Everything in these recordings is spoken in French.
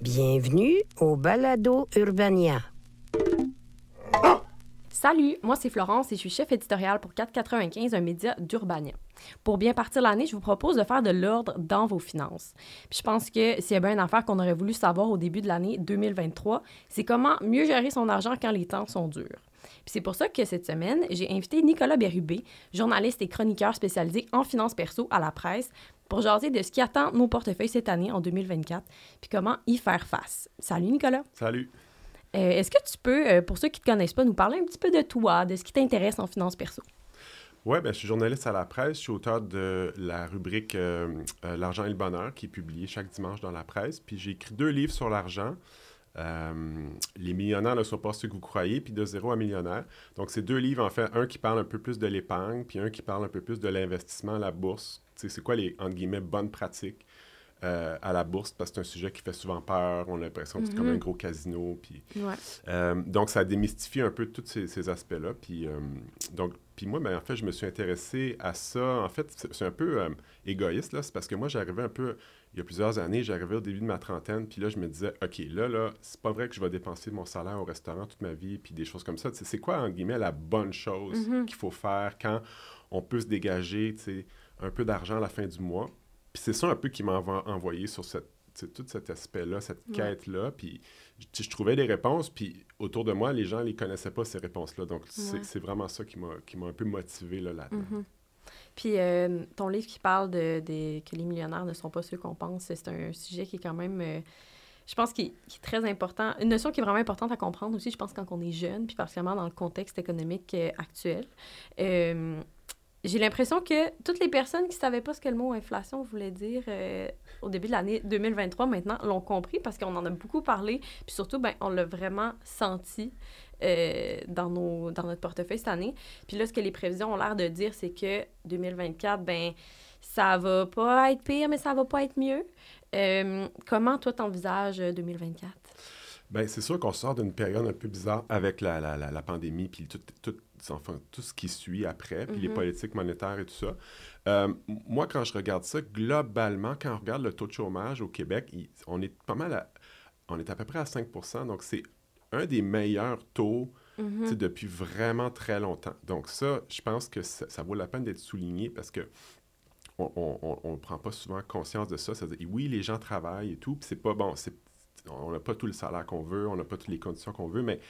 Bienvenue au Balado Urbania. Salut, moi c'est Florence et je suis chef éditorial pour 495, un média d'Urbania. Pour bien partir l'année, je vous propose de faire de l'ordre dans vos finances. Puis je pense que s'il y a bien une affaire qu'on aurait voulu savoir au début de l'année 2023, c'est comment mieux gérer son argent quand les temps sont durs. Puis c'est pour ça que cette semaine, j'ai invité Nicolas Bérubé, journaliste et chroniqueur spécialisé en finances perso à la presse, pour jaser de ce qui attend nos portefeuilles cette année, en 2024, puis comment y faire face. Salut Nicolas. Salut. Euh, Est-ce que tu peux, euh, pour ceux qui ne te connaissent pas, nous parler un petit peu de toi, de ce qui t'intéresse en finances perso? Oui, ben, je suis journaliste à la presse. Je suis auteur de la rubrique euh, L'argent et le bonheur qui est publiée chaque dimanche dans la presse. Puis j'ai écrit deux livres sur l'argent. Euh, les millionnaires ne sont pas ceux que vous croyez, puis de zéro à millionnaire. Donc, c'est deux livres, en fait, un qui parle un peu plus de l'épargne, puis un qui parle un peu plus de l'investissement à la bourse. C'est quoi les, entre guillemets, bonnes pratiques euh, à la bourse, parce que c'est un sujet qui fait souvent peur. On a l'impression que c'est comme un gros casino, puis Ouais. Euh, donc, ça démystifie un peu tous ces, ces aspects-là. Puis, donc, puis moi, ben, en fait, je me suis intéressé à ça. En fait, c'est un peu égoïste, là. C'est parce que moi, j'arrivais un peu, il y a plusieurs années, j'arrivais au début de ma trentaine, puis là, je me disais, OK, là, là, c'est pas vrai que je vais dépenser mon salaire au restaurant toute ma vie, puis des choses comme ça. C'est quoi, en guillemets, la bonne chose Mhm. qu'il faut faire quand on peut se dégager, tu sais, un peu d'argent à la fin du mois? Puis c'est ça un peu qui m'a envo- envoyé sur cette, tout cet aspect-là, cette Ouais. quête-là. Puis je- trouvais des réponses, puis autour de moi, les gens ne les connaissaient pas, ces réponses-là. Donc, c'est Ouais. c'est vraiment ça qui m'a qui m'a un peu motivé là, là-dedans. Mhm. Puis euh, ton livre qui parle de, que les millionnaires ne sont pas ceux qu'on pense, c'est un sujet qui est quand même, euh, je pense, qui, qui est très important. Une notion qui est vraiment importante à comprendre aussi, je pense, quand on est jeune, puis particulièrement dans le contexte économique euh, actuel. J'ai l'impression que toutes les personnes qui ne savaient pas ce que le mot inflation voulait dire au début de l'année 2023, maintenant, l'ont compris parce qu'on en a beaucoup parlé. Puis surtout, ben, on l'a vraiment senti euh, dans, nos, dans notre portefeuille cette année. Puis là, ce que les prévisions ont l'air de dire, c'est que 2024, ben ça va pas être pire, mais ça va pas être mieux. Euh, comment, toi, t'envisages euh, 2024? Ben, c'est sûr qu'on sort d'une période un peu bizarre avec la, la, la, la pandémie, puis tout, tout, enfin, tout ce qui suit après, puis les Mhm. politiques monétaires et tout ça. Euh, moi, quand je regarde ça, globalement, quand on regarde le taux de chômage au Québec, il- on est pas mal à, on est à peu près à 5 donc c'est un des meilleurs taux Mhm. sais, depuis vraiment très longtemps. Donc ça, je pense que ça, ça vaut la peine d'être souligné parce que on ne prend pas souvent conscience de ça. C'est-à-dire, oui, les gens travaillent et tout, puis c'est pas bon, on n'a pas tout le salaire qu'on veut, on n'a pas toutes les conditions qu'on veut, mais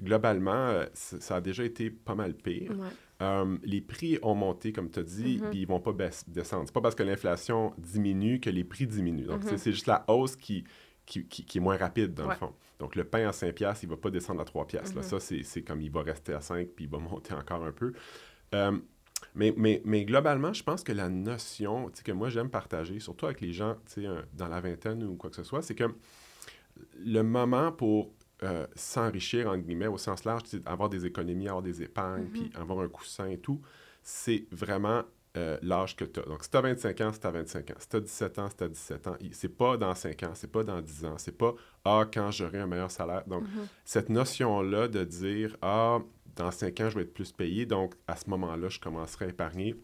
globalement, euh, ça a déjà été pas mal pire. Ouais. Euh, les prix ont monté, comme tu as dit, Mhm. puis ils vont pas descendre. C'est pas parce que l'inflation diminue que les prix diminuent. Donc, Mhm. c'est- c'est juste la hausse qui, qui, qui- qui est moins rapide, dans Ouais. le fond. Donc, le pain à 5 piastres, il va pas descendre à 3 piastres. là. Mhm. Ça, c'est comme il va rester à 5, puis il va monter encore un peu. Euh, mais, mais, mais globalement, je pense que la notion que moi j'aime partager, surtout avec les gens dans la vingtaine ou quoi que ce soit, c'est que le moment pour euh, s'enrichir, en guillemets, au sens large, c'est avoir des économies, avoir des épargnes, Mhm. puis avoir un coussin et tout, c'est vraiment euh, l'âge que tu as. Donc, si tu as 25 ans, c'est à 25 ans. Si tu as 17 ans, c'est à 17 ans. C'est pas dans 5 ans, c'est pas dans 10 ans, c'est pas « Ah, quand j'aurai un meilleur salaire ». Donc, Mhm. cette notion-là de dire Ah, dans cinq ans, je vais être plus payé, donc à ce moment-là, je commencerai à épargner,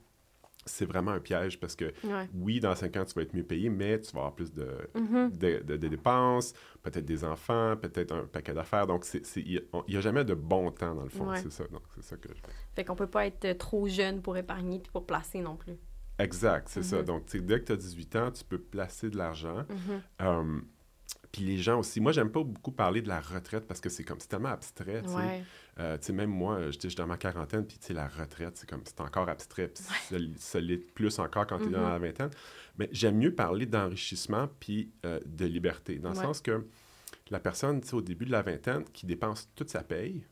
c'est vraiment un piège parce que Ouais. oui, dans cinq ans, tu vas être mieux payé, mais tu vas avoir plus de, Mhm. de, de- de dépenses, peut-être des enfants, peut-être un paquet d'affaires. Donc, c'est- c'est- il n'y a, jamais de bon temps, dans le fond. Ouais. C'est ça. Donc, c'est ça que je Fait qu'on peut pas être euh, trop jeune pour épargner puis pour placer non plus. Exact, c'est ça. Mhm. Donc, tu sais, dès que tu as 18 ans, tu peux placer de l'argent. Mhm. Euh, puis les gens aussi, moi, j'aime pas beaucoup parler de la retraite parce que c'est comme, c'est tellement abstrait, tu sais. Ouais. Euh, sais, même moi, j'étais j'étais dans ma quarantaine, puis tu sais, la retraite, c'est comme, c'est encore abstrait, puis ça l'est plus encore quand tu es dans Mhm. la vingtaine. Mais j'aime mieux parler d'enrichissement puis euh, de liberté, dans le Ouais. sens que la personne, tu sais, au début de la vingtaine, qui dépense toute sa paye,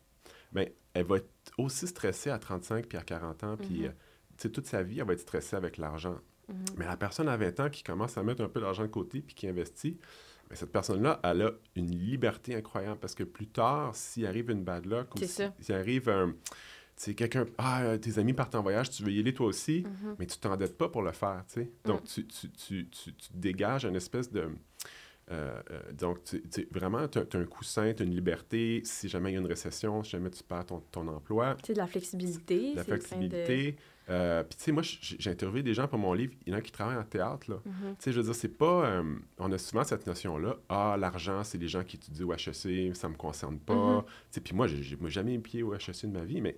ben, elle va être aussi stressée à 35 puis à 40 ans, puis, Mhm. euh, tu sais, toute sa vie, elle va être stressée avec l'argent. Mhm. Mais la personne à 20 ans qui commence à mettre un peu d'argent de côté puis qui investit, ben, cette personne-là, elle a une liberté incroyable parce que plus tard, s'il arrive une bad luck ou si- s'il arrive un. Tu quelqu'un. Ah, tes amis partent en voyage, tu veux y aller toi aussi, Mhm. mais tu t'endettes pas pour le faire, tu sais. Donc, Mm. tu, tu, tu, tu, tu dégages une espèce de. Euh, euh, donc, tu, tu- vraiment, tu as, un coussin, tu as une liberté. Si jamais il y a une récession, si jamais tu perds ton, ton emploi, Tu de la flexibilité. de la flexibilité. Euh, Puis, tu sais, moi, j'ai interviewé des gens pour mon livre. Il y en a qui travaillent en théâtre, là. Mhm. Tu sais, je veux dire, c'est pas... euh, on a souvent cette notion-là. Ah, l'argent, c'est les gens qui étudient au HEC, ça me concerne pas. Mhm. Tu sais, puis moi, j'ai jamais mis pied au HEC de ma vie, mais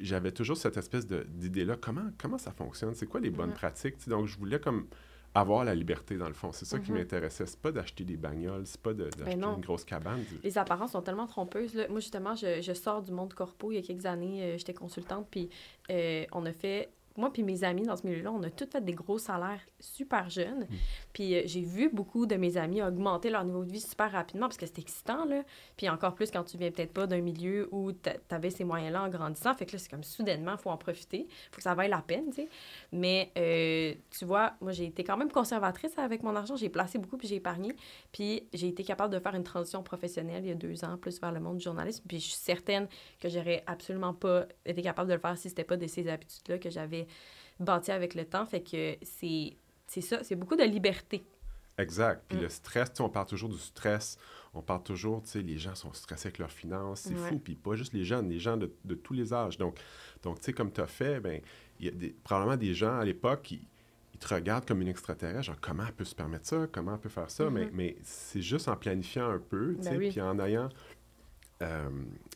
j'avais toujours cette espèce d'idée-là. Comment, comment ça fonctionne? C'est quoi les bonnes Ouais. pratiques? Tu sais, donc, je voulais comme avoir la liberté, dans le fond. C'est ça qui Mhm. m'intéressait. C'est pas d'acheter des bagnoles, c'est pas de- d'acheter une grosse cabane. Les apparences sont tellement trompeuses. Là. Moi, justement, je, je sors du monde corpo. Il y a quelques années, euh, j'étais consultante, puis euh, on a fait... Moi puis mes amis dans ce milieu-là, on a tous fait des gros salaires super jeunes. Mm. Puis euh, j'ai vu beaucoup de mes amis augmenter leur niveau de vie super rapidement parce que c'était excitant, là. Puis encore plus quand tu viens peut-être pas d'un milieu où tu avais ces moyens-là en grandissant. Fait que là, c'est comme soudainement, il faut en profiter. faut que ça vaille la peine, tu sais. Mais euh, tu vois, moi, j'ai été quand même conservatrice avec mon argent. J'ai placé beaucoup puis j'ai épargné. Puis j'ai été capable de faire une transition professionnelle il y a deux ans, plus vers le monde du journalisme. Puis je suis certaine que j'aurais absolument pas été capable de le faire si c'était pas de ces habitudes-là que j'avais bâties avec le temps. Fait que c'est ça, c'est beaucoup de liberté. Exact. Puis Mm. le stress, tu sais, on parle toujours du stress. On parle toujours, tu sais, les gens sont stressés avec leurs finances. C'est Ouais. fou. Puis pas juste les jeunes, les gens de, de tous les âges. Donc, donc tu sais, comme tu as fait, ben, il y a des, probablement des gens à l'époque qui ils te regardent comme une extraterrestre. Genre, comment elle peut se permettre ça? Comment elle peut faire ça? Mais, Mhm. mais c'est juste en planifiant un peu, tu Ben sais, oui. puis en ayant, euh,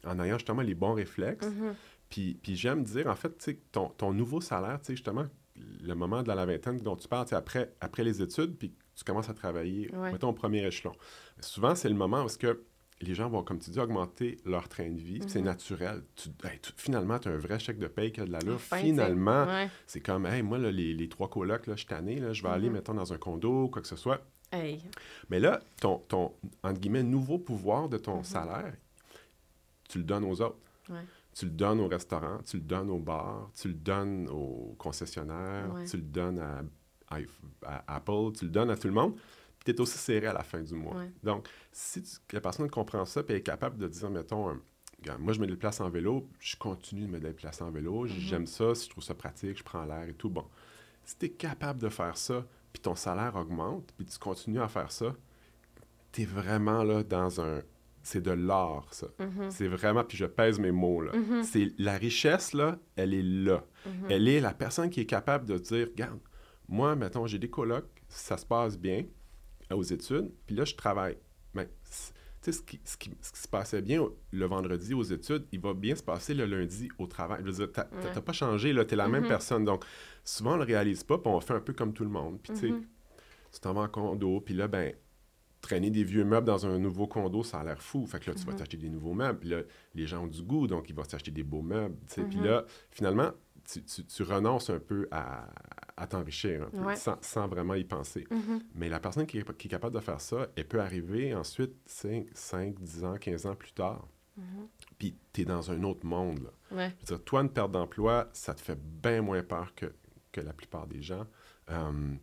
en ayant justement les bons réflexes. Mhm. Puis, puis j'aime dire, en fait, tu sais, ton, ton nouveau salaire, tu sais, justement, le moment de la vingtaine dont tu parles, après, après les études, puis tu commences à travailler, Ouais. mettons, au premier échelon. Souvent, c'est le moment où est-ce que les gens vont, comme tu dis, augmenter leur train de vie. C'est Mhm. naturel. Tu, hey, tu- finalement, tu as un vrai chèque de paye qui a de l'allure. Enfin, finalement, Ouais. c'est comme, hey, moi, là, les, les trois colocs, là, je suis tanné, là, je vais aller, Mhm. mettons, dans un condo, quoi que ce soit. Hey. Mais là, ton, ton entre guillemets, nouveau pouvoir de ton Mhm. salaire, tu le donnes aux autres. Ouais. Tu le donnes au restaurant, tu le donnes au bar, tu le donnes au concessionnaire, Ouais. tu le donnes à, Apple, tu le donnes à tout le monde, puis tu es aussi serré à la fin du mois. Ouais. Donc, si tu- la personne comprend ça puis est capable de dire, mettons, euh, moi, je me déplace en vélo, je continue de me déplacer en vélo, Mhm. j'aime ça, si je trouve ça pratique, je prends l'air et tout. Bon, si tu es capable de faire ça, puis ton salaire augmente, puis tu continues à faire ça, tu es vraiment là dans un... C'est de l'art, ça. Mhm. C'est vraiment, puis je pèse mes mots, là. Mhm. C'est la richesse, là, elle est là. Mhm. Elle est la personne qui est capable de dire, regarde, moi, mettons, j'ai des colocs, ça se passe bien aux études, puis là, je travaille. Mais, tu sais, ce qui, ce, qui, ce qui se passait bien le vendredi aux études, il va bien se passer le lundi au travail. Je veux dire, t'as pas changé, là, t'es la même personne. Donc, souvent, on le réalise pas, puis on fait un peu comme tout le monde. Puis, tu sais, tu t'en vas en condo, puis là, ben, traîner des vieux meubles dans un nouveau condo, ça a l'air fou. Fait que là, tu vas Mhm. t'acheter des nouveaux meubles. Puis là, les gens ont du goût, donc ils vont s'acheter des beaux meubles. Puis Mhm. là, finalement, tu, tu- tu renonces un peu à, à t'enrichir, un peu, Ouais. sans, sans vraiment y penser. Mhm. Mais la personne qui est, qui est capable de faire ça, elle peut arriver ensuite 5, 5, 10 ans, 15 ans plus tard. Puis tu es dans un autre monde. Là. Ouais. Je veux dire, toi, une perte d'emploi, ça te fait bien moins peur que, que la plupart des gens. Euh,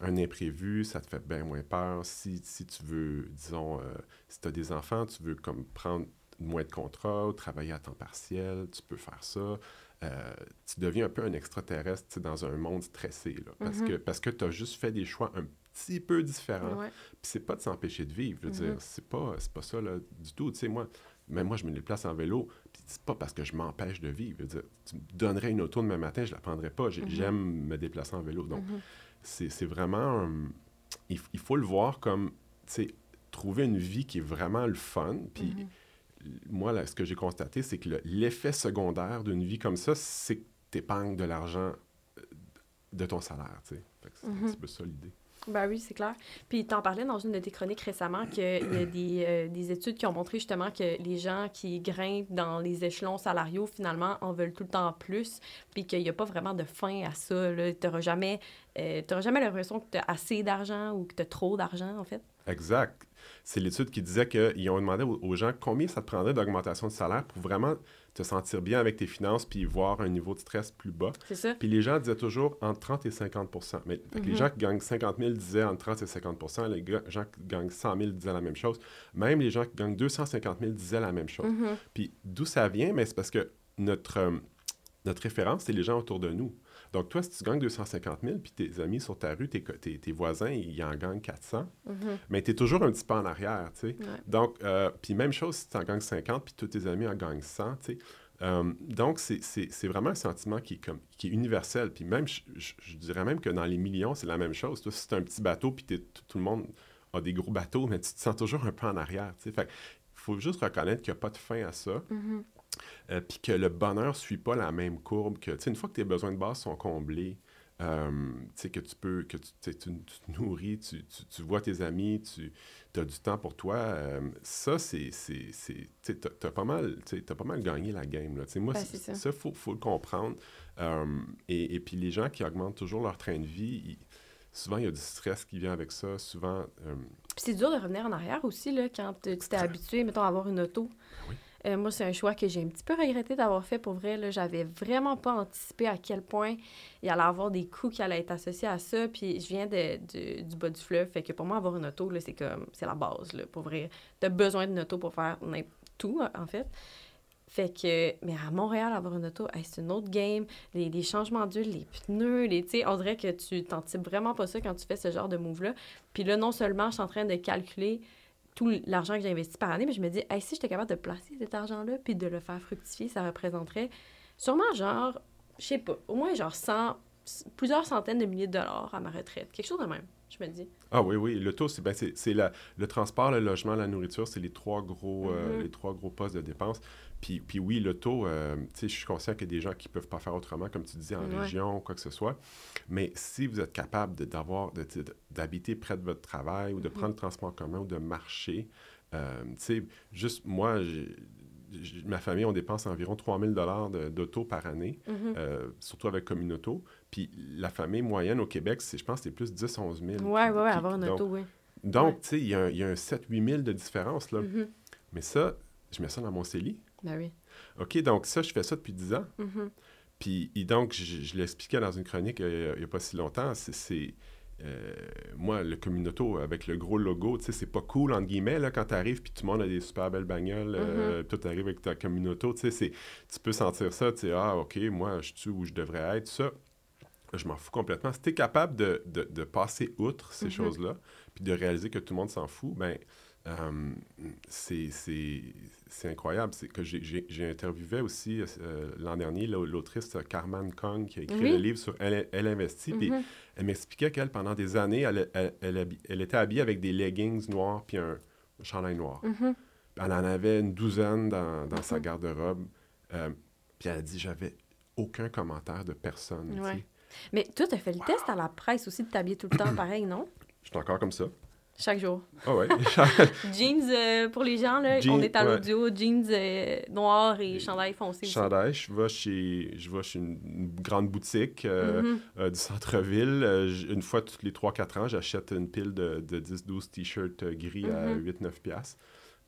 un imprévu, ça te fait bien moins peur. Si, si tu veux, disons, euh, si tu as des enfants, tu veux comme prendre moins de contrats, travailler à temps partiel, tu peux faire ça. Euh, tu deviens un peu un extraterrestre dans un monde stressé, là, parce Mhm. que, parce que tu as juste fait des choix un petit peu différents. Ouais. Puis c'est pas de s'empêcher de vivre. Je veux Mhm. dire, c'est pas, pas ça là, du tout. Tu sais, moi, même moi, je me déplace en vélo, puis c'est pas parce que je m'empêche de vivre. Je veux dire, tu me donnerais une auto demain matin, je la prendrais pas. Mhm. J'aime me déplacer en vélo. Donc. C'est vraiment... euh, il, il faut le voir comme, tu sais, trouver une vie qui est vraiment le fun. Puis Mhm. moi, là, ce que j'ai constaté, c'est que le- l'effet secondaire d'une vie comme ça, c'est que tu épargnes de l'argent euh, de ton salaire, tu sais. C'est un Mhm. petit peu ça l'idée. Ben oui, c'est clair. Puis t'en parlais dans une de tes chroniques récemment qu'il y a des, euh, des études qui ont montré justement que les gens qui grimpent dans les échelons salariaux, finalement, en veulent tout le temps plus, puis qu'il n'y a pas vraiment de fin à ça. Tu n'auras jamais, euh, jamais l'impression que tu as assez d'argent ou que tu as trop d'argent, en fait. Exact. C'est l'étude qui disait qu'ils ont demandé aux aux gens combien ça te prendrait d'augmentation de salaire pour vraiment te sentir bien avec tes finances puis voir un niveau de stress plus bas. C'est ça? Puis les gens disaient toujours entre 30 et 50 Mais les gens qui gagnent 50 000 disaient entre 30 et 50% Les gens qui gagnent 100 000 disaient la même chose. Même les gens qui gagnent 250 000 disaient la même chose. Mhm. Puis d'où ça vient? Mais c'est parce que notre, euh, notre référence, c'est les gens autour de nous. Donc, toi, si tu gagnes 250 000, puis tes amis sur ta rue, tes, tes, tes voisins, ils en gagnent 400, mais tu es toujours un petit peu en arrière, tu sais. Ouais. Donc, euh, puis même chose si tu en gagnes 50, puis tous tes amis en gagnent 100, tu sais. Euh, donc, c'est- vraiment un sentiment qui est, comme, qui est universel. Puis même, je, je- je dirais même que dans les millions, c'est la même chose. Toi, si tu un petit bateau, puis tout le monde a des gros bateaux, mais tu te sens toujours un peu en arrière, tu sais. Fait il faut juste reconnaître qu'il n'y a pas de fin à ça. Mhm. Euh, puis que le bonheur ne suit pas la même courbe que, tu sais, une fois que tes besoins de base sont comblés, euh, tu sais, que tu peux, que tu, tu tu- te nourris, tu, tu- vois tes amis, tu as du temps pour toi, euh, ça, c'est, tu t'as pas mal, gagné la game, là. Tu sais, moi, Ben, ça. ça, faut, faut le comprendre. Euh, et, et puis les gens qui augmentent toujours leur train de vie, ils- souvent, il y a du stress qui vient avec ça, souvent... Puis c'est dur de revenir en arrière aussi, là, quand tu t'es habitué, mettons, à avoir une auto. oui. Euh, moi, c'est un choix que j'ai un petit peu regretté d'avoir fait pour vrai. Là. J'avais vraiment pas anticipé à quel point il allait avoir des coûts qui allaient être associés à ça. Puis je viens de, du bas du fleuve. Fait que pour moi, avoir une auto, c'est comme c'est la base. Là, pour vrai. T'as besoin d'une auto pour faire tout, en fait. Fait que, mais à Montréal, avoir une auto, c'est une autre game. Les, changements d'huile, les pneus, les, on dirait que tu t'anticipes vraiment pas ça quand tu fais ce genre de move-là. Puis là, non seulement je suis en train de calculer tout l'argent que j'ai investi par année, mais je me dis, hey, si j'étais capable de placer cet argent-là puis de le faire fructifier, ça représenterait sûrement genre, je sais pas, au moins genre 100, plusieurs centaines de milliers de dollars à ma retraite. Quelque chose de même, je me dis. Ah oui, oui. Le taux, c'est ben, c'est- c'est la- le transport, le logement, la nourriture, c'est les trois gros euh, Mhm. les trois gros postes de dépenses. Puis, puis oui, taux, euh, tu sais, je suis conscient qu'il y a des gens qui peuvent pas faire autrement, comme tu disais, en Ouais. région ou quoi que ce soit. Mais si vous êtes capable d'avoir, d'habiter près de votre travail ou de Mhm. prendre le transport en commun ou de marcher, euh, tu sais, juste moi, ma famille, on dépense environ 3000 dollars d'auto par année, Mhm. euh, surtout avec Communauto. Puis la famille moyenne au Québec, c'est, je pense, c'est plus 10-11 000. Ouais, ouais, ouais, avoir une auto, oui. donc, Ouais. tu sais, il y a un, il y a un 7-8 000 de différence, là. Mhm. Mais ça, je mets ça dans mon CELI. Ben oui. OK, donc ça, je fais ça depuis 10 ans. Mhm. Puis, et donc, je, je l'expliquais dans une chronique euh, il n'y a pas si longtemps, c'est... euh, moi, le communauto avec le gros logo, tu sais, c'est pas cool, entre guillemets, là, quand tu arrives, puis tout le monde a des super belles bagnoles, euh, Mm-hmm. tout arrive avec ta communauto, tu sais, tu peux sentir ça, tu sais, ah, OK, moi, je suis où je devrais être, ça. Je m'en fous complètement. Si tu es capable de, de- de passer outre ces Mhm. choses-là, puis de réaliser que tout le monde s'en fout, ben euh, c'est- incroyable. C'est que j'ai- interviewé aussi euh, l'an dernier l'au- l'autrice Carmen Kong qui a écrit Oui. le livre sur Elle, Elle investit. Puis Mhm. elle m'expliquait qu'elle, pendant des années, elle, elle- elle était habillée avec des leggings noirs puis un chandail noir. Mhm. Elle en avait une douzaine dans, dans sa Mhm. garde-robe. Euh, puis elle a dit J'avais aucun commentaire de personne. tu. Ouais. Mais toi, t'as fait le test à la presse aussi de t'habiller tout le temps pareil, non? Je suis encore comme ça. Chaque jour. Ah ouais. Jeans, euh, pour les gens, là, Jean- on est à ouais. l'audio, jeans euh, noirs et chandail foncé chandail, je vais chez, je vais chez une, une grande boutique euh, Mhm. euh, du centre-ville. Une fois tous les 3-4 ans, j'achète une pile de, de 10-12 t-shirts gris à Mhm. 8-9 piastres.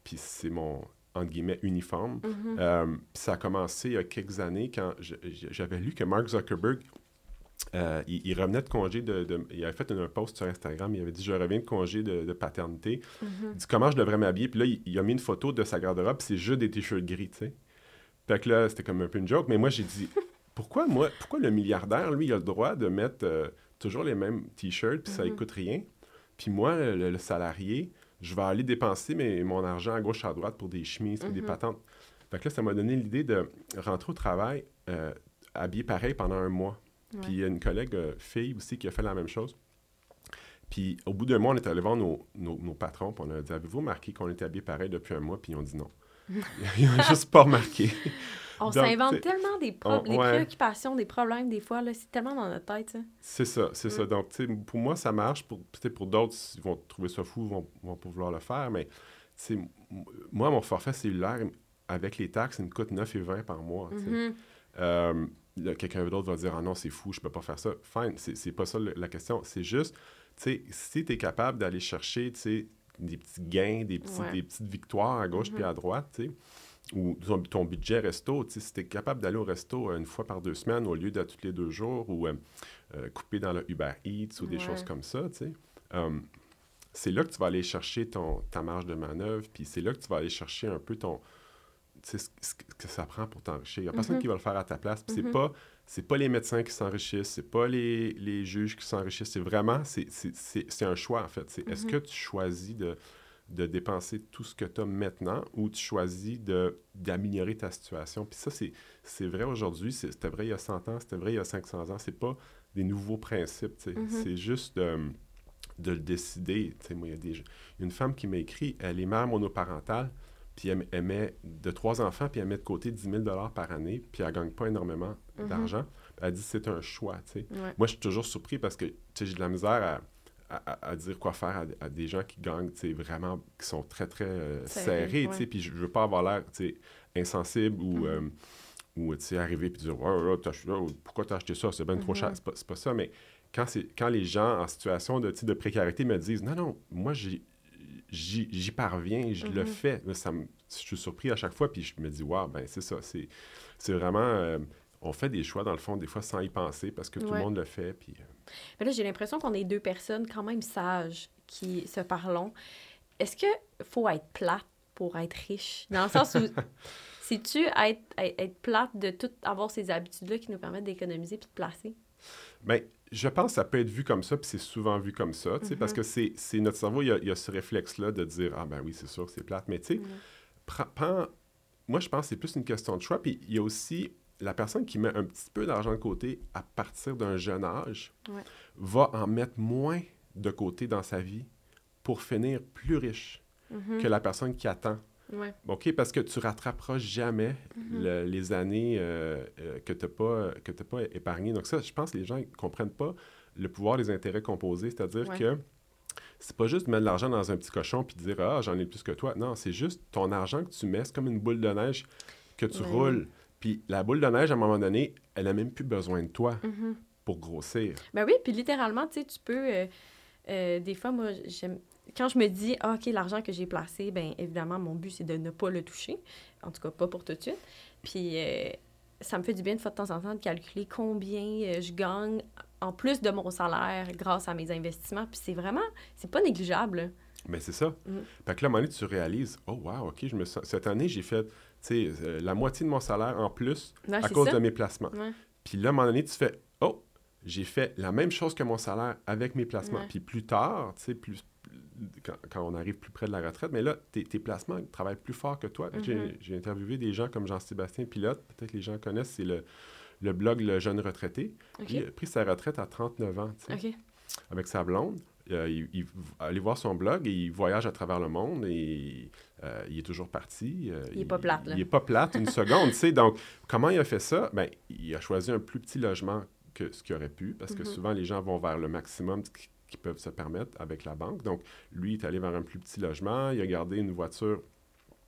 Puis c'est mon, entre guillemets, uniforme. Puis ça a commencé il y a quelques années quand j'avais lu que Mark Zuckerberg, euh, il, il revenait de congé de, de- Il avait fait un post sur Instagram, il avait dit « Je reviens de congé de, de paternité. Mhm. Il dit comment je devrais m'habiller? Puis là, il, il a mis une photo de sa garde-robe, c'est juste des t-shirts gris, tu sais. Fait que là, c'était comme un peu une joke, mais moi, j'ai dit pourquoi, moi, pourquoi le milliardaire, lui, il a le droit de mettre euh, toujours les mêmes t-shirts, puis ça Mhm. ne coûte rien. Puis moi, le, le- le salarié, je vais aller dépenser mes- mon argent à gauche, à droite pour des chemises, pour des Mhm. patentes. Fait que là, ça m'a donné l'idée de rentrer au travail euh, habillé pareil pendant un mois. Ouais. Puis il y a une collègue euh, fille aussi qui a fait la même chose. Puis au bout d'un mois, on est allé voir nos, nos, nos patrons, puis on a dit Avez-vous remarqué qu'on était habillé pareil depuis un mois? Puis ils ont dit non. ils n'ont juste pas remarqué. On s'invente tellement des, pro- on- des ouais. préoccupations, des problèmes, des fois, c'est tellement dans notre tête, ça. C'est ça, c'est ça. Mm. Donc, tu sais, pour moi, ça marche. Pour, pour d'autres, ils vont trouver ça fou, ils vont, vont pas vouloir le faire. Mais, tu sais, m- moi, mon forfait cellulaire, avec les taxes, il me coûte 9,20 par mois. Mhm. Euh, Quelqu'un d'autre va dire Ah non, c'est fou, je peux pas faire ça. Fine, c'est pas ça la question. C'est juste, tu sais, si tu es capable d'aller chercher, tu sais, des petits gains, des, petits- Ouais. des petites victoires à gauche puis à droite, tu sais, ou ton, ton budget resto, tu sais, si tu es capable d'aller au resto euh, une fois par deux semaines au lieu de tous les deux jours ou euh, euh, couper dans le Uber Eats ou des Ouais. choses comme ça, tu sais, c'est là que tu vas aller chercher ton, ta marge de manœuvre, puis c'est là que tu vas aller chercher un peu ton, sais, ce, que ça prend pour t'enrichir. Il n'y a personne Mhm. qui va le faire à ta place. Puis Mhm. c'est pas c'est pas les médecins qui s'enrichissent, c'est pas les, les juges qui s'enrichissent. C'est vraiment, c'est, c'est, c'est, c'est un choix, en fait. C'est est-ce Mhm. que tu choisis de, de dépenser tout ce que tu as maintenant ou tu choisis d'améliorer ta situation? Puis ça, c'est, c'est vrai aujourd'hui, c'est- c'était vrai il y a 100 ans, c'était vrai il y a 500 ans. C'est pas des nouveaux principes. Mhm. C'est juste de, de le décider. Tu sais, moi, il y a des, il y a une femme qui m'a écrit, elle est mère monoparentale, puis elle, elle met de trois enfants, puis elle met de côté 10 000 par année, puis elle gagne pas énormément Mhm. d'argent. Elle dit c'est un choix, tu sais. Ouais. Moi, je suis toujours surpris parce que, tu sais, j'ai de la misère à, à- dire quoi faire à, à des gens qui gagnent, tu sais, vraiment, qui sont très, très euh, Serrés, tu sais, puis je veux pas avoir l'air, tu sais, insensible ou... Mhm. euh, ou tu sais, arriver puis dire ouais, ouais, t'as acheté- oh, pourquoi t'as acheté ça, c'est bien trop Mhm. cher. C'est pas, pas ça, mais quand, c'est, quand les gens en situation de, de précarité me disent non, non, moi j'y, j'y, parviens, je le Mhm. fais, ça me, je suis surpris à chaque fois, puis je me dis waouh, ben c'est ça, c'est, c'est vraiment. euh, on fait des choix, dans le fond, des fois sans y penser parce que tout le monde le fait. Puis, euh, Mais là, j'ai l'impression qu'on est deux personnes quand même sages qui se parlons. Est-ce que faut être plate pour être riche? Dans le sens où, sais-tu être, être, être plate de tout avoir ces habitudes-là qui nous permettent d'économiser puis de placer? Ben, je pense que ça peut être vu comme ça, puis c'est souvent vu comme ça, tu sais, parce Mhm. que c'est, c'est notre cerveau, il y a, il y a ce réflexe-là de dire Ah, ben oui, c'est sûr que c'est plate. Mais tu sais, moi, je pense que c'est plus une question de choix. Puis il y a aussi la personne qui met un petit peu d'argent de côté à partir d'un jeune âge Ouais. va en mettre moins de côté dans sa vie pour finir plus riche Mhm. que la personne qui attend. Ouais. OK? Parce que tu rattraperas jamais Mhm. le- les années euh, euh, que tu n'as pas, que t'as pas épargnées. Donc ça, je pense que les gens ne comprennent pas le pouvoir des intérêts composés. C'est-à-dire Ouais. que c'est pas juste mettre de l'argent dans un petit cochon puis dire « Ah, j'en ai plus que toi ». Non, c'est juste ton argent que tu mets, c'est comme une boule de neige que tu Ouais. roules. Puis la boule de neige, à un moment donné, elle n'a même plus besoin de toi Mhm. pour grossir. Ben oui, puis littéralement, tu sais, tu peux... euh, euh, des fois, moi, j'aime... Quand je me dis, ah, OK, l'argent que j'ai placé, ben évidemment, mon but, c'est de ne pas le toucher. En tout cas, pas pour tout de suite. Puis euh, ça me fait du bien de fois de temps en temps de calculer combien euh, je gagne en plus de mon salaire grâce à mes investissements. Puis c'est vraiment... C'est pas négligeable. Mais c'est ça. Fait que là, à un moment donné, tu réalises « Oh, wow, OK, je me sens... cette année, j'ai fait, tu sais, euh, la moitié de mon salaire en plus à cause ça. de mes placements. » Ouais. Puis là, à un moment donné, tu fais Oh, j'ai fait la même chose que mon salaire avec mes placements. Ouais. Puis plus tard, tu sais, plus, quand, quand on arrive plus près de la retraite, mais là, tes, tes placements travaillent plus fort que toi. J'ai- Mhm. J'ai interviewé des gens comme Jean-Sébastien Pilote, peut-être que les gens connaissent, c'est le, le blog Le Jeune Retraité. OK. Il a pris sa retraite à 39 ans, avec sa blonde. Euh, il, il- allez voir son blog et il voyage à travers le monde et euh, il est toujours parti. euh, Il est pas plate, là. Il est pas plate une seconde, tu sais. Donc, comment il a fait ça? Ben, il a choisi un plus petit logement que ce qu'il aurait pu parce que Mhm. souvent, les gens vont vers le maximum qu- qu'ils peuvent se permettre avec la banque. Donc, lui, il est allé vers un plus petit logement. Il a gardé une voiture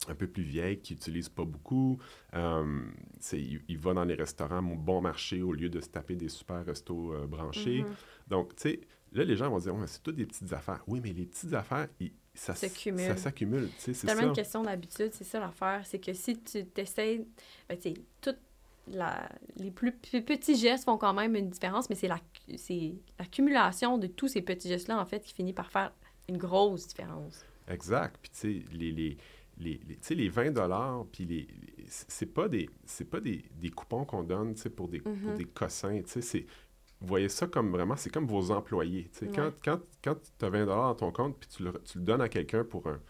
un peu plus vieille qu'il n'utilise pas beaucoup. Euh, il, il va dans les restaurants bon marché au lieu de se taper des super restos euh, branchés. Mhm. Donc, tu sais, là, les gens vont dire, Ouais, c'est toutes des petites affaires. Oui, mais les petites affaires, ça, s'accumule. C'est tellement une question d'habitude, c'est ça l'affaire. C'est que si tu t'essayes, ben, tu sais, toute la, les plus p- petits gestes font quand même une différence, mais c'est la- c'est l'accumulation de tous ces petits gestes-là, en fait, qui finit par faire une grosse différence. Exact. Puis, tu sais, les, les, les, les- les 20 puis les, les- c'est pas des, c'est pas des, des coupons qu'on donne, tu sais, pour des, pour Mhm. des cossins, tu sais, c'est... Vous voyez ça comme vraiment, c'est comme vos employés. tu sais. Ouais. Quand, quand, quand tu as 20 dans ton compte, puis tu le, tu le donnes à quelqu'un pour un,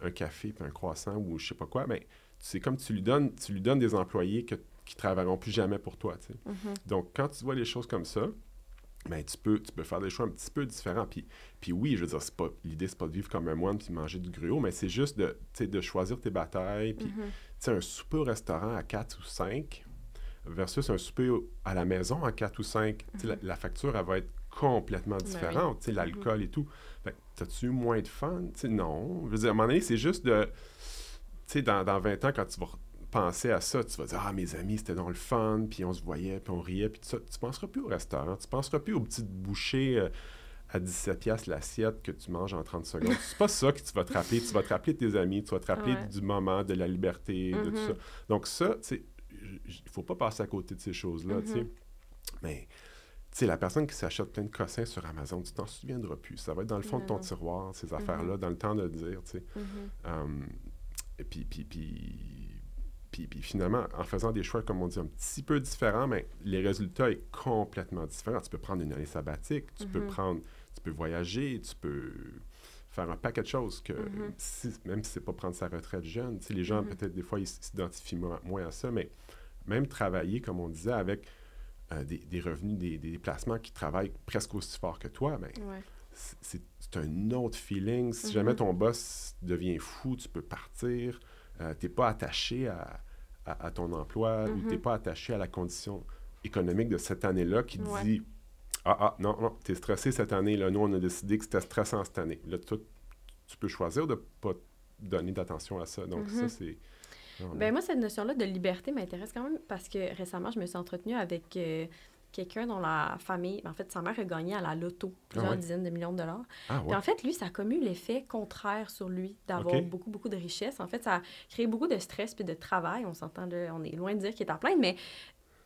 un café, puis un croissant, ou je sais pas quoi, ben, c'est comme tu lui donnes, tu lui donnes des employés que, qui travailleront plus jamais pour toi. tu sais. Mhm. Donc, quand tu vois les choses comme ça, ben, tu, peux, tu peux faire des choix un petit peu différents. Puis, puis oui, je veux dire, c'est pas, l'idée, c'est pas de vivre comme un moine puis manger du gruau, mais c'est juste de, de choisir tes batailles. Puis, Mhm. tu sais, un souper au restaurant à 4 ou 5 versus un souper à la maison à 4 ou 5, tu sais, la, la facture, elle va être complètement Ben oui. différente. Tu sais, l'alcool et tout. Fait que t'as-tu eu moins de fun? Non. Je veux dire, à un moment donné, c'est juste de... Tu sais, dans, dans 20 ans, quand tu vas penser à ça, tu vas dire « Ah, mes amis, c'était dans le fun, puis on se voyait, puis on riait, puis tout ça. » Tu penseras plus au restaurant, tu penseras plus aux petites bouchées euh, à 17 piastres l'assiette que tu manges en 30 secondes. C'est pas ça que tu vas te rappeler. Tu vas te rappeler de tes amis, tu vas te rappeler Ouais. du moment, de la liberté, de tout Mhm. ça. Donc ça, tu sais, j- il faut pas passer à côté de ces choses-là, tu sais. Mhm. Mais, tu sais, la personne qui s'achète plein de cossins sur Amazon, tu t'en souviendras plus. Ça va être dans le fond de ton Non. tiroir, ces affaires-là, dans le temps de le dire, tu sais. Et puis, puis, puis, puis, puis finalement, en faisant des choix, comme on dit, un petit peu différents, mais les résultats sont complètement différents. Tu peux prendre une année sabbatique, tu peux Mhm. prendre, tu peux voyager, tu peux faire un paquet de choses que, Mhm. si- même si c'est pas prendre sa retraite jeune, les gens, Mhm. peut-être, des fois, ils s'identifient moins, moins à ça, mais même travailler, comme on disait, avec euh, des, des revenus, des, des déplacements qui travaillent presque aussi fort que toi, ben, Ouais. c'est- un autre feeling. Si jamais ton boss devient fou, tu peux partir. Euh, tu n'es pas attaché à, à- à ton emploi ou Mhm. tu n'es pas attaché à la condition économique de cette année-là qui Ouais. dit Ah, ah, non, non, tu es stressé cette année. Là. Nous, on a décidé que c'était stressant cette année. Là, toi, tu peux choisir de ne pas donner d'attention à ça. Donc, Mhm. ça, c'est. vraiment- Ben moi, cette notion-là de liberté m'intéresse quand même parce que récemment, je me suis entretenue avec euh, quelqu'un dont la famille, en fait, sa mère a gagné à la loto plusieurs ouais? dizaines de millions de dollars. ah, Puis en fait, lui, ça a comme eu l'effet contraire sur lui d'avoir beaucoup, beaucoup de richesse. En fait, ça a créé beaucoup de stress puis de travail. On s'entend, on est loin de dire qu'il est à plein, mais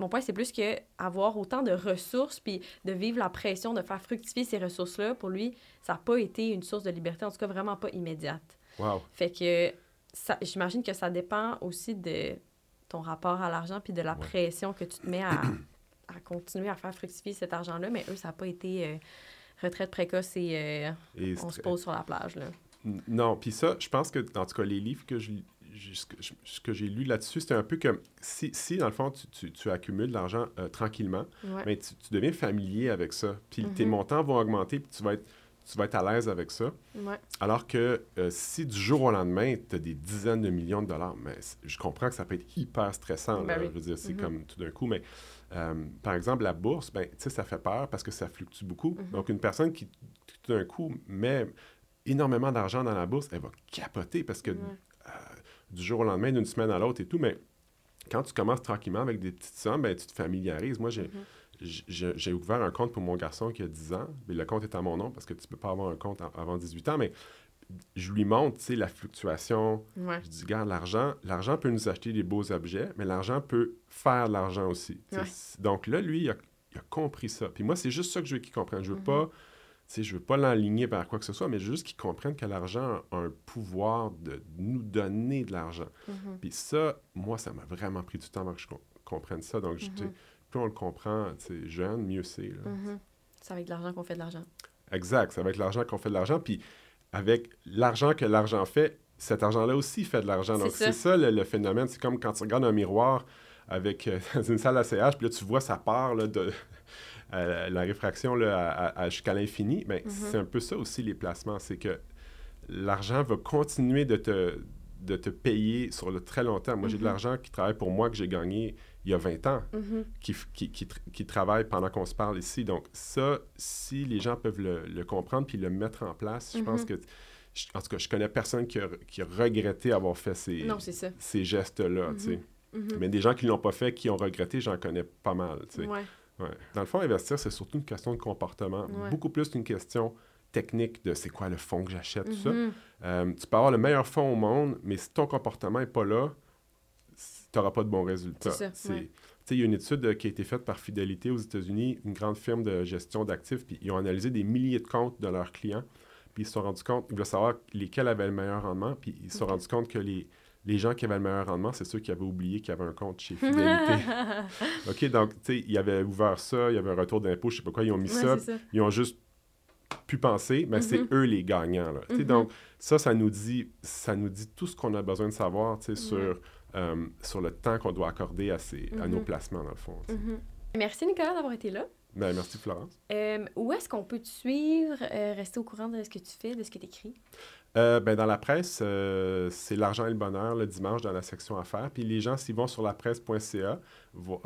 mon point, c'est plus que avoir autant de ressources puis de vivre la pression de faire fructifier ces ressources-là, pour lui, ça n'a pas été une source de liberté, en tout cas vraiment pas immédiate. Wow. Fait que j'imagine que ça dépend aussi de ton rapport à l'argent puis de la Ouais. pression que tu te mets à, à continuer à faire fructifier cet argent-là. Mais eux, ça n'a pas été euh, retraite précoce et euh, Et on se pose sur la plage. Là. Non, puis ça, je pense que, en tout cas, les livres que je que je- ce que j'ai lu là-dessus, c'était un peu comme si, si dans le fond, tu, tu- tu accumules de l'argent euh, tranquillement, Ouais. mais tu, tu deviens familier avec ça. Puis tes Mhm. montants vont augmenter, puis tu vas être, tu vas être à l'aise avec ça. Ouais. Alors que euh, si du jour au lendemain, tu as des dizaines de millions de dollars, mais je comprends que ça peut être hyper stressant. Ben là. oui. Je veux dire, c'est Mhm. comme tout d'un coup, mais euh, par exemple, la bourse, ben, ça fait peur parce que ça fluctue beaucoup. Mhm. Donc, une personne qui, tout d'un coup, met énormément d'argent dans la bourse, elle va capoter parce que euh, du jour au lendemain, d'une semaine à l'autre et tout, mais quand tu commences tranquillement avec des petites sommes, ben, tu te familiarises. Moi, j'ai, Mhm. j'ai, j'ai ouvert un compte pour mon garçon qui a 10 ans, mais le compte est à mon nom parce que tu peux pas avoir un compte avant 18 ans, mais je lui montre, tu sais, la fluctuation. Ouais. Je dis, regarde, l'argent, l'argent peut nous acheter des beaux objets, mais l'argent peut faire de l'argent aussi. Ouais. Donc là, lui, il a, il a compris ça. Puis moi, c'est juste ça que je veux qu'il comprenne. Je veux Mhm. pas, tu sais, je veux pas l'enligner vers quoi que ce soit, mais juste qu'il comprenne que l'argent a un pouvoir de nous donner de l'argent. Mhm. Puis ça, moi, ça m'a vraiment pris du temps avant que je com- comprenne ça. Donc, sais, Mhm. plus on le comprend, tu sais, jeune, mieux c'est. là. Mhm. C'est avec de l'argent qu'on fait de l'argent. Exact. C'est avec l'argent qu'on fait de l'argent. Puis avec l'argent que l'argent fait, cet argent-là aussi fait de l'argent. Donc, C'est ça. ça, le, le phénomène. C'est comme quand tu regardes un miroir avec euh, dans une salle d'ACH, puis là, tu vois ça part là, de euh, la réfraction là, à- à- à- jusqu'à l'infini. Mais Mhm. c'est un peu ça aussi, les placements. C'est que l'argent va continuer de te, de te payer sur le très long terme. Moi, j'ai de Mhm. l'argent qui travaille pour moi que j'ai gagné il y a 20 ans Mhm. qui, qui, qui, qui travaillent pendant qu'on se parle ici. Donc, ça, si les gens peuvent le, le comprendre puis le mettre en place, je pense Mhm. que. je- en tout cas, je connais personne qui a, qui a regretté avoir fait ces, ces gestes-là. Mhm. Mais des gens qui ne l'ont pas fait, qui ont regretté, j'en connais pas mal. Ouais. Ouais. Dans le fond, investir, c'est surtout une question de comportement. Ouais. Beaucoup plus qu'une question technique de c'est quoi le fonds que j'achète, tout ça. Euh, tu peux avoir le meilleur fonds au monde, mais si ton comportement n'est pas là, tu n'auras pas de bons résultats. C'est Il y a une étude euh, qui a été faite par Fidelity aux États-Unis, une grande firme de gestion d'actifs, puis ils ont analysé des milliers de comptes de leurs clients, puis ils se sont rendus compte, ils voulaient savoir lesquels avaient le meilleur rendement, puis ils se sont rendus compte que les, les gens qui avaient le meilleur rendement, c'est ceux qui avaient oublié qu'ils avaient un compte chez Fidelity. OK, donc, tu sais, ils avaient ouvert ça, il y avait un retour d'impôt, je sais pas quoi, ils ont mis Ouais, ça, ils ont juste pu penser, mais c'est Mhm. eux les gagnants. Là. Mhm. Donc, ça, ça nous, dit, ça nous dit tout ce qu'on a besoin de savoir tu sais, sur. Euh, sur le temps qu'on doit accorder à, ces, à nos Mhm. placements, dans le fond. Mhm. Merci Nicolas d'avoir été là. Ben, merci, Florence. Euh, où est-ce qu'on peut te suivre, euh, rester au courant de ce que tu fais, de ce que tu écris? Ben, dans la presse, c'est l'argent et le bonheur le dimanche dans la section affaires. Puis les gens, s'ils vont sur lapresse.ca, vo-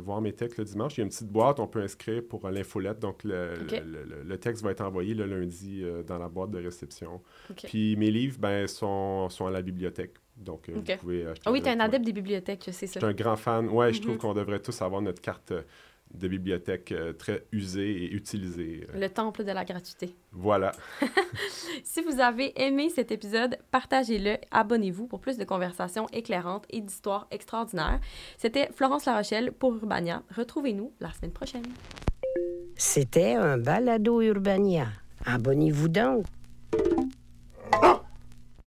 voir mes textes le dimanche, il y a une petite boîte, on peut inscrire pour l'infolette. Donc le, Ok. le, le- le texte va être envoyé le lundi dans la boîte de réception. Puis mes livres ben, sont, sont à la bibliothèque. Donc euh, vous pouvez acheter. Ah oui, tu es un adepte des bibliothèques, je sais ça. Je suis un grand fan. Ouais, je trouve Mhm. qu'on devrait tous avoir notre carte euh, de bibliothèque euh, très usée et utilisée. Euh, Le temple de la gratuité. Voilà. Si vous avez aimé cet épisode, partagez-le, abonnez-vous pour plus de conversations éclairantes et d'histoires extraordinaires. C'était Florence Larochelle pour Urbania. Retrouvez-nous la semaine prochaine. C'était un balado Urbania. Abonnez-vous donc.